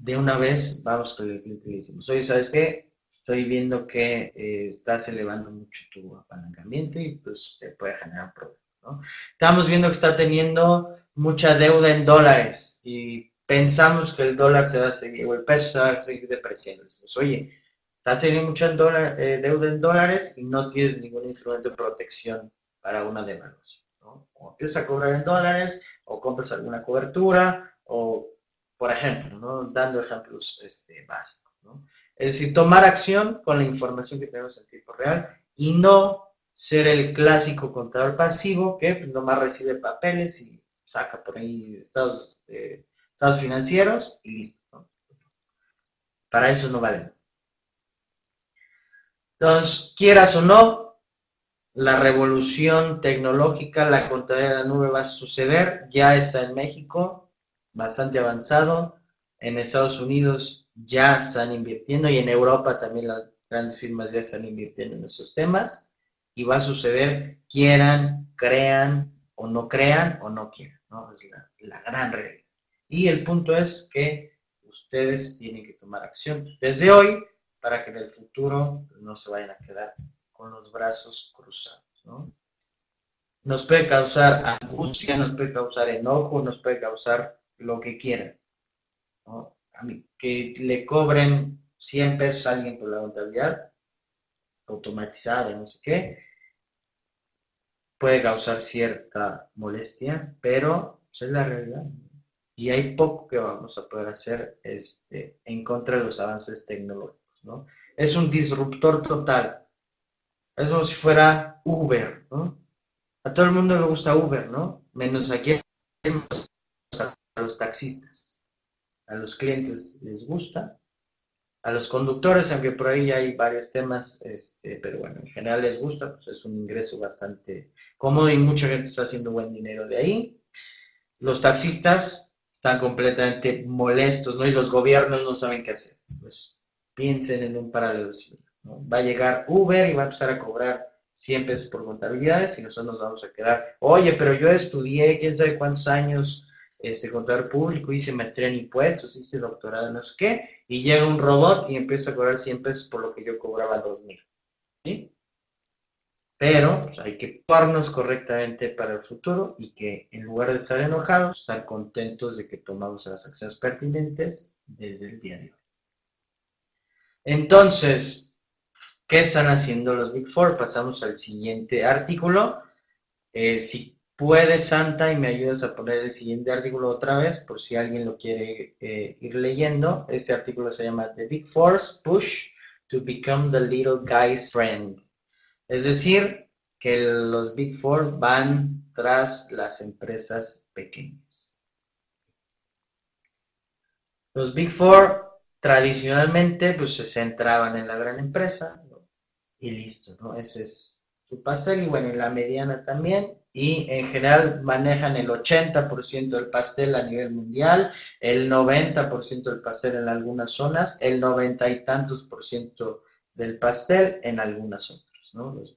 [SPEAKER 1] De una vez vamos con el cliente y le decimos, oye, ¿sabes qué? Estoy viendo que eh, estás elevando mucho tu apalancamiento y pues te puede generar problemas, ¿no? Estamos viendo que está teniendo mucha deuda en dólares y pensamos que el dólar se va a seguir, o el peso se va a seguir depreciando. Decimos, oye, estás teniendo mucha eh, deuda en dólares y no tienes ningún instrumento de protección para una devaluación, ¿no? O empiezas a cobrar en dólares o compras alguna cobertura o por ejemplo, ¿no? dando ejemplos este, básicos. Es decir, tomar acción con la información que tenemos en tiempo real y no ser el clásico contador pasivo que pues, nomás recibe papeles y saca por ahí estados, eh, estados financieros y listo. Para eso no vale. Entonces, quieras o no, la revolución tecnológica, la contabilidad de la nube va a suceder, ya está en México, bastante avanzado, en Estados Unidos ya están invirtiendo y en Europa también las grandes firmas ya están invirtiendo en esos temas y va a suceder, quieran, crean o no crean o no quieran, ¿no? Es la, la gran regla. Y el punto es que ustedes tienen que tomar acción desde hoy para que en el futuro no se vayan a quedar con los brazos cruzados. ¿no? Nos puede causar angustia, nos puede causar enojo, nos puede causar lo que quieran. A mí, que le cobren 100 pesos a alguien por la contabilidad automatizada, no sé qué, puede causar cierta molestia, pero esa es la realidad y hay poco que vamos a poder hacer este, en contra de los avances tecnológicos. ¿no? Es un disruptor total. Es como si fuera Uber. ¿no? A todo el mundo le gusta Uber, ¿no? Menos aquí a los taxistas. A los clientes les gusta. A los conductores, aunque por ahí hay varios temas, este, pero bueno, en general les gusta, pues es un ingreso bastante cómodo y mucha gente está haciendo buen dinero de ahí. Los taxistas, están completamente molestos, ¿no? Y los gobiernos no saben qué hacer. Pues piensen en un paralelo ¿no? Va a llegar Uber y va a empezar a cobrar 100 pesos por contabilidades y nosotros nos vamos a quedar, oye, pero yo estudié, quién sabe cuántos años, este, contador público, hice maestría en impuestos, hice doctorado no sé qué, y llega un robot y empieza a cobrar 100 pesos por lo que yo cobraba 2000. ¿Sí? pero pues, hay que actuarnos correctamente para el futuro y que en lugar de estar enojados, estar contentos de que tomamos las acciones pertinentes desde el día de hoy. Entonces, ¿qué están haciendo los Big Four? Pasamos al siguiente artículo. Eh, si puedes, Santa, y me ayudas a poner el siguiente artículo otra vez, por si alguien lo quiere eh, ir leyendo. Este artículo se llama The Big Four's Push to Become the Little Guy's Friend. Es decir, que los Big Four van tras las empresas pequeñas. Los Big Four tradicionalmente pues, se centraban en la gran empresa y listo, ¿no? Ese es su pastel y bueno, en la mediana también y en general manejan el 80% del pastel a nivel mundial, el 90% del pastel en algunas zonas, el 90 y tantos por ciento del pastel en algunas zonas.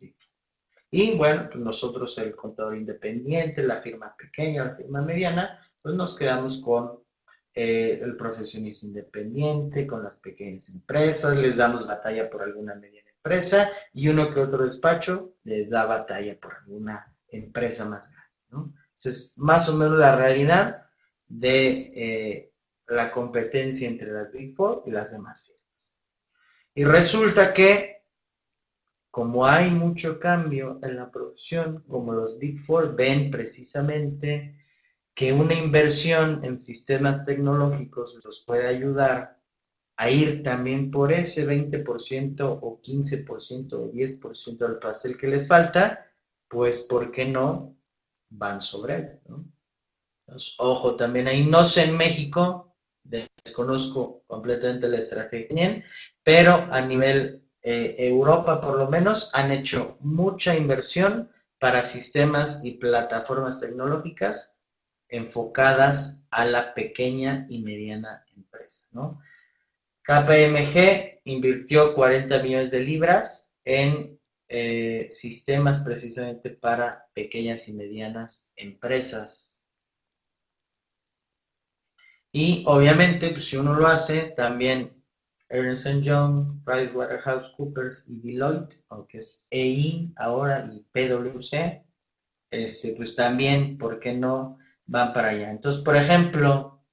[SPEAKER 1] Y bueno, pues nosotros el contador independiente, la firma pequeña, la firma mediana, pues nos quedamos con eh, el profesionista independiente, con las pequeñas empresas, les damos batalla por alguna mediana empresa y uno que otro despacho les da batalla por alguna empresa más grande. ¿no? Esa es más o menos la realidad de eh, la competencia entre las Big Four y las demás firmas. Y resulta que como hay mucho cambio en la producción, como los Big Four ven precisamente que una inversión en sistemas tecnológicos los puede ayudar a ir también por ese 20% o 15% o 10% del pastel que les falta, pues ¿por qué no van sobre él? ojo, también ahí no sé en México, desconozco completamente la estrategia, pero a nivel eh, Europa por lo menos, han hecho mucha inversión para sistemas y plataformas tecnológicas enfocadas a la pequeña y mediana empresa. ¿no? KPMG invirtió 40 millones de libras en eh, sistemas precisamente para pequeñas y medianas empresas. Y obviamente, pues, si uno lo hace, también Ernst Young, PricewaterhouseCoopers y Deloitte, aunque es EI ahora y PwC, este, pues también, ¿por qué no van para allá? Entonces, por ejemplo,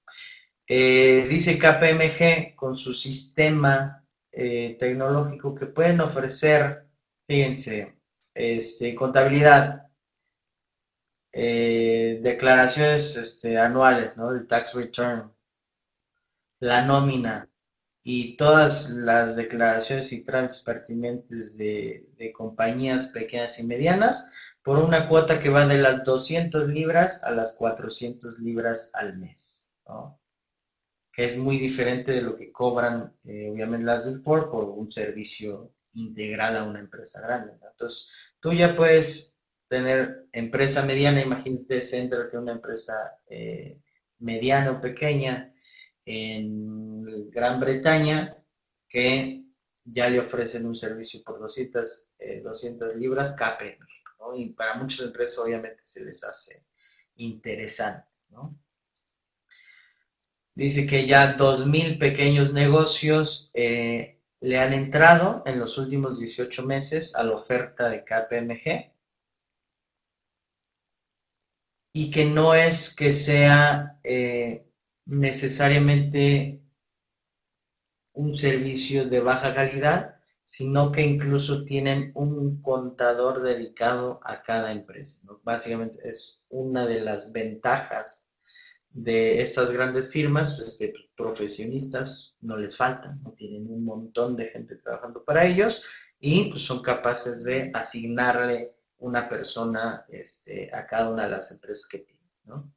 [SPEAKER 1] eh, dice KPMG con su sistema eh, tecnológico que pueden ofrecer, fíjense, este, contabilidad, eh, declaraciones este, anuales, ¿no? El tax return, la nómina y todas las declaraciones y trámites pertinentes de, compañías pequeñas y medianas por una cuota que va de las 200 libras a las 400 libras al mes, que es muy diferente de lo que cobran eh, obviamente las Big Four por un servicio integral a una empresa grande. Entonces, tú ya puedes tener empresa mediana, imagínate, céntrate una empresa eh, mediana o pequeña en Gran Bretaña que ya le ofrecen un servicio por 200, 200 eh, libras CAPE Y para muchas empresas obviamente se les hace interesante, Dice que ya 2.000 pequeños negocios eh, le han entrado en los últimos 18 meses a la oferta de KPMG y que no es que sea eh, necesariamente un servicio de baja calidad, sino que incluso tienen un contador dedicado a cada empresa. Básicamente es una de las ventajas de estas grandes firmas, pues de profesionistas no les faltan, ¿no? tienen un montón de gente trabajando para ellos y pues, son capaces de asignarle una persona este, a cada una de las empresas que tienen. ¿no?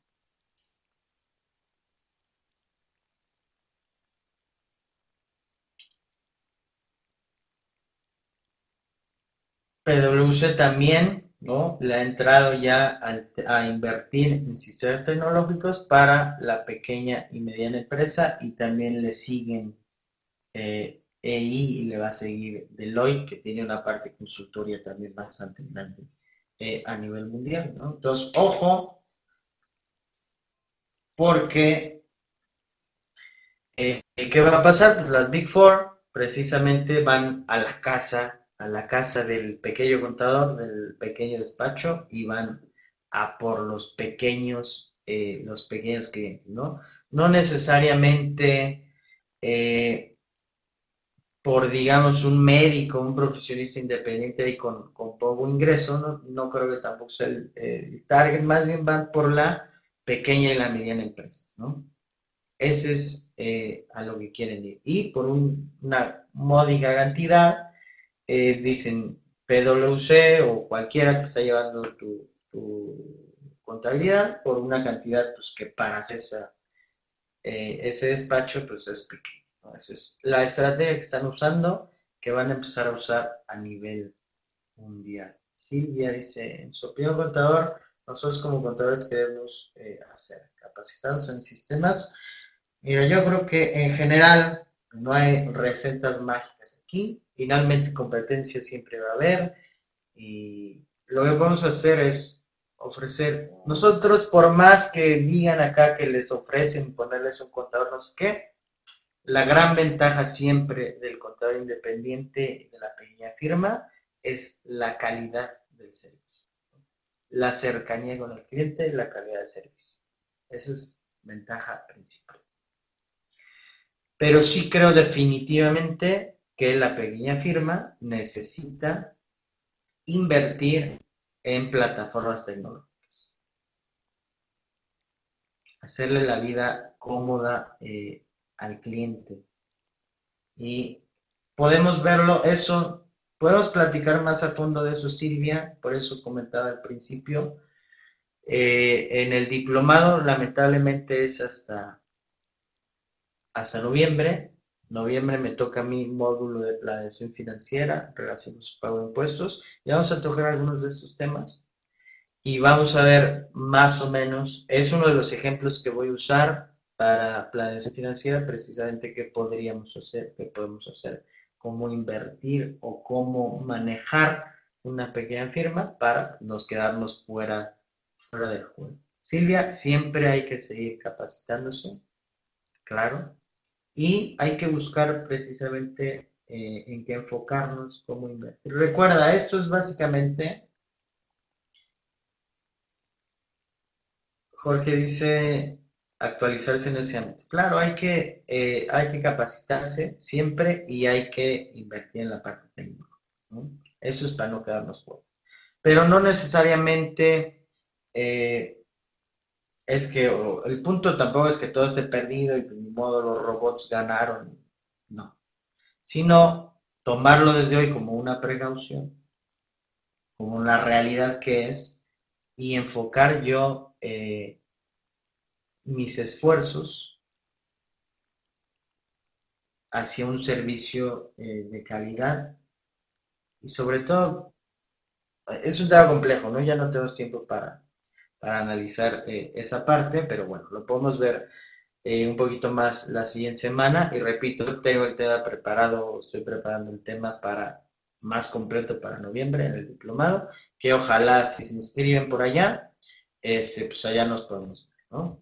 [SPEAKER 1] PwC también ¿no? le ha entrado ya a, invertir en sistemas tecnológicos para la pequeña y mediana empresa y también le siguen EI eh, e y le va a seguir Deloitte, que tiene una parte consultoria también bastante grande eh, a nivel mundial. Entonces, ojo, porque eh, ¿qué va a pasar? Pues las Big Four precisamente van a la casa a la casa del pequeño contador, del pequeño despacho y van a por los pequeños, eh, los pequeños clientes, ¿no? No necesariamente eh, por, digamos, un médico, un profesionista independiente y con, poco ingreso, no, creo que tampoco sea el, target, más bien van por la pequeña y la mediana empresa, ¿no? Ese es eh, a lo que quieren ir. Y por una módica cantidad, eh, dicen PwC o cualquiera te está llevando tu, contabilidad por una cantidad pues, que para esa, eh, ese despacho pues es pequeño. Esa es la estrategia que están usando, que van a empezar a usar a nivel mundial. Silvia dice, en su opinión contador, nosotros como contadores ¿qué debemos eh, hacer? Capacitados en sistemas. Mira, yo creo que en general no hay recetas mágicas aquí. Finalmente, competencia siempre va a haber y lo que vamos a hacer es ofrecer, nosotros por más que digan acá que les ofrecen ponerles un contador, no sé qué, la gran ventaja siempre del contador independiente de la pequeña firma es la calidad del servicio, la cercanía con el cliente y la calidad del servicio. Esa es ventaja principal. Pero sí creo definitivamente que la pequeña firma necesita invertir en plataformas tecnológicas. Hacerle la vida cómoda eh, al cliente. Y podemos verlo, eso, podemos platicar más a fondo de eso, Silvia, por eso comentaba al principio. Eh, en el diplomado, lamentablemente, es hasta, hasta noviembre, noviembre me toca mi módulo de planeación financiera, su pago de impuestos, y vamos a tocar algunos de estos temas. Y vamos a ver más o menos, es uno de los ejemplos que voy a usar para planeación financiera, precisamente qué podríamos hacer, qué podemos hacer, cómo invertir o cómo manejar una pequeña firma para nos quedarnos fuera, fuera del juego. Silvia, siempre hay que seguir capacitándose, claro, y hay que buscar precisamente eh, en qué enfocarnos, cómo invertir. Recuerda, esto es básicamente, Jorge dice, actualizarse en ese ámbito. Claro, hay que, eh, hay que capacitarse siempre y hay que invertir en la parte técnica. Eso es para no quedarnos fuera. Pero no necesariamente... Eh, es que el punto tampoco es que todo esté perdido y de mi modo los robots ganaron, no, sino tomarlo desde hoy como una precaución, como la realidad que es, y enfocar yo eh, mis esfuerzos hacia un servicio eh, de calidad. Y sobre todo, es un tema complejo, ¿no? Ya no tenemos tiempo para, para analizar eh, esa parte, pero bueno, lo podemos ver eh, un poquito más la siguiente semana. Y repito, tengo el tema preparado, estoy preparando el tema para más completo para noviembre en el diplomado, que ojalá si se inscriben por allá, ese, pues allá nos podemos ver.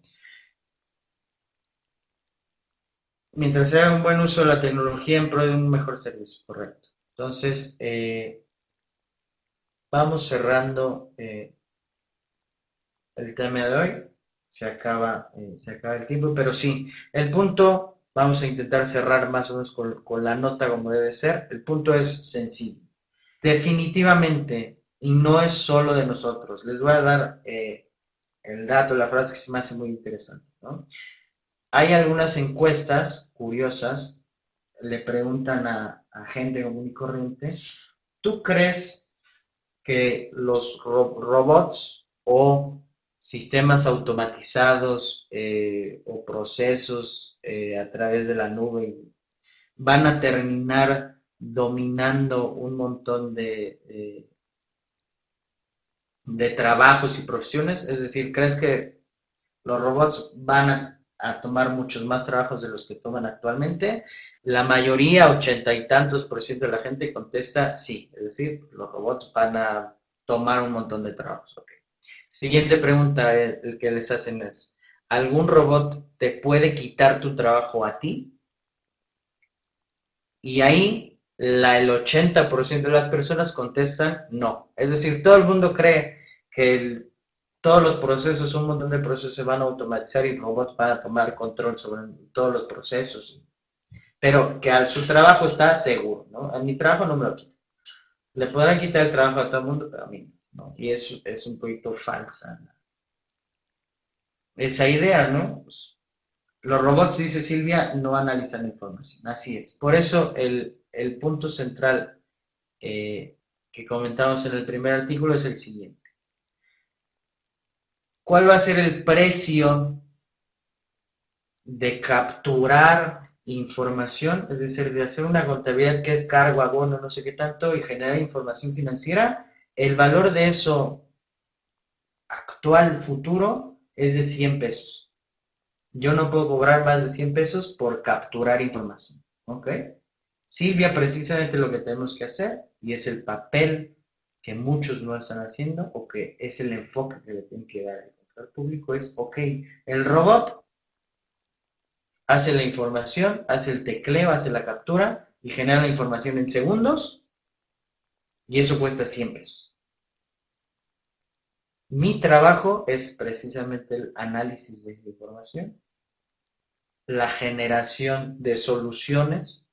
[SPEAKER 1] Mientras se haga un buen uso de la tecnología en pro de un mejor servicio, correcto. Entonces, eh, vamos cerrando el tema de hoy. Se acaba, eh, se acaba el tiempo, pero sí, el punto, vamos a intentar cerrar más o menos con, la nota como debe ser. El punto es sencillo. Definitivamente, y no es solo de nosotros. Les voy a dar eh, el dato, la frase que se me hace muy interesante. Hay algunas encuestas curiosas, le preguntan a, gente común y corriente, ¿tú crees que los robots o sistemas automatizados eh, o procesos eh, a través de la nube van a terminar dominando un montón de, de trabajos y profesiones? Es decir, ¿crees que los robots van a, tomar muchos más trabajos de los que toman actualmente? La mayoría, ochenta y tantos por ciento de la gente contesta sí, es decir, los robots van a tomar un montón de trabajos. Siguiente pregunta eh, que les hacen es, ¿algún robot te puede quitar tu trabajo a ti? Y ahí la, el 80% de las personas contestan no. Es decir, todo el mundo cree que todos los procesos, un montón de procesos se van a automatizar y robots van a tomar control sobre todos los procesos. Pero que al, su trabajo está seguro, ¿no? A mi trabajo no me lo quita. Le podrán quitar el trabajo a todo el mundo, a mí. Y eso es un poquito falsa. Esa idea, ¿no? Pues, los robots, dice Silvia, no analizan información. Así es. Por eso el, punto central eh, que comentamos en el primer artículo es el siguiente. ¿Cuál va a ser el precio de capturar información, es decir, de hacer una contabilidad que es cargo, abono, no sé qué tanto, y generar información financiera el valor de eso actual, futuro, es de 100 pesos. Yo no puedo cobrar más de 100 pesos por capturar información. ¿Ok? Silvia, precisamente lo que tenemos que hacer, y es el papel que muchos no están haciendo, o que es el enfoque que le tienen que dar al público, es, ok, el robot hace la información, hace el tecleo, hace la captura y genera la información en segundos, y eso cuesta 100 pesos. Mi trabajo es precisamente el análisis de esa información, la generación de soluciones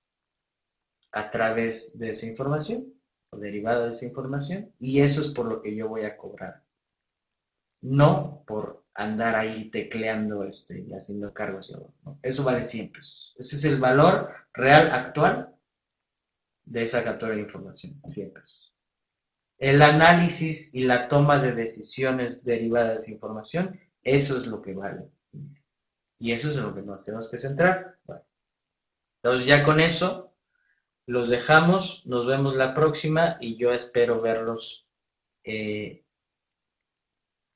[SPEAKER 1] a través de esa información o derivada de esa información y eso es por lo que yo voy a cobrar. No por andar ahí tecleando este, y haciendo cargos. Eso vale 100 pesos. Ese es el valor real actual de esa captura de información, 100 pesos. El análisis y la toma de decisiones derivadas de esa información, eso es lo que vale. Y eso es en lo que nos tenemos que centrar. Entonces ya con eso los dejamos, nos vemos la próxima y yo espero verlos eh,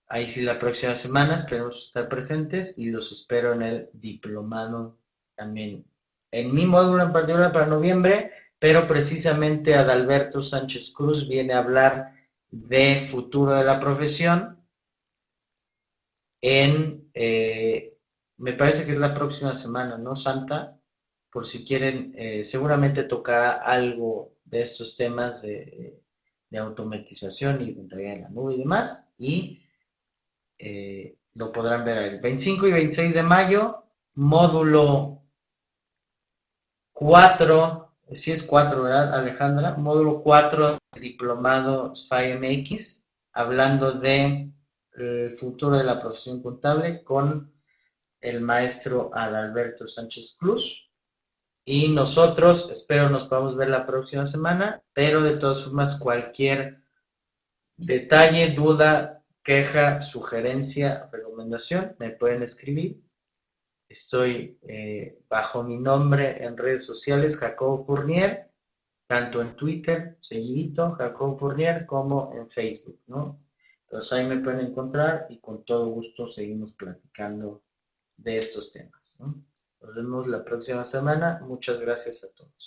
[SPEAKER 1] ahí sí la próxima semana, esperemos estar presentes y los espero en el diplomado también. En mi módulo en particular para noviembre pero precisamente Adalberto Sánchez Cruz viene a hablar de futuro de la profesión en, eh, me parece que es la próxima semana, ¿no, Santa? Por si quieren, eh, seguramente tocará algo de estos temas de, automatización y entrega en la nube y demás, y eh, lo podrán ver el 25 y 26 de mayo, módulo 4 si es 4, ¿verdad, Alejandra? Módulo 4, diplomado SFI-MX, hablando de el futuro de la profesión contable con el maestro Adalberto Sánchez Cruz. Y nosotros, espero nos podamos ver la próxima semana, pero de todas formas, cualquier detalle, duda, queja, sugerencia, recomendación, me pueden escribir. Estoy eh, bajo mi nombre en redes sociales, Jacobo Fournier, tanto en Twitter, seguidito, Jacobo Fournier, como en Facebook, ¿no? Entonces ahí me pueden encontrar y con todo gusto seguimos platicando de estos temas. Nos vemos la próxima semana. Muchas gracias a todos.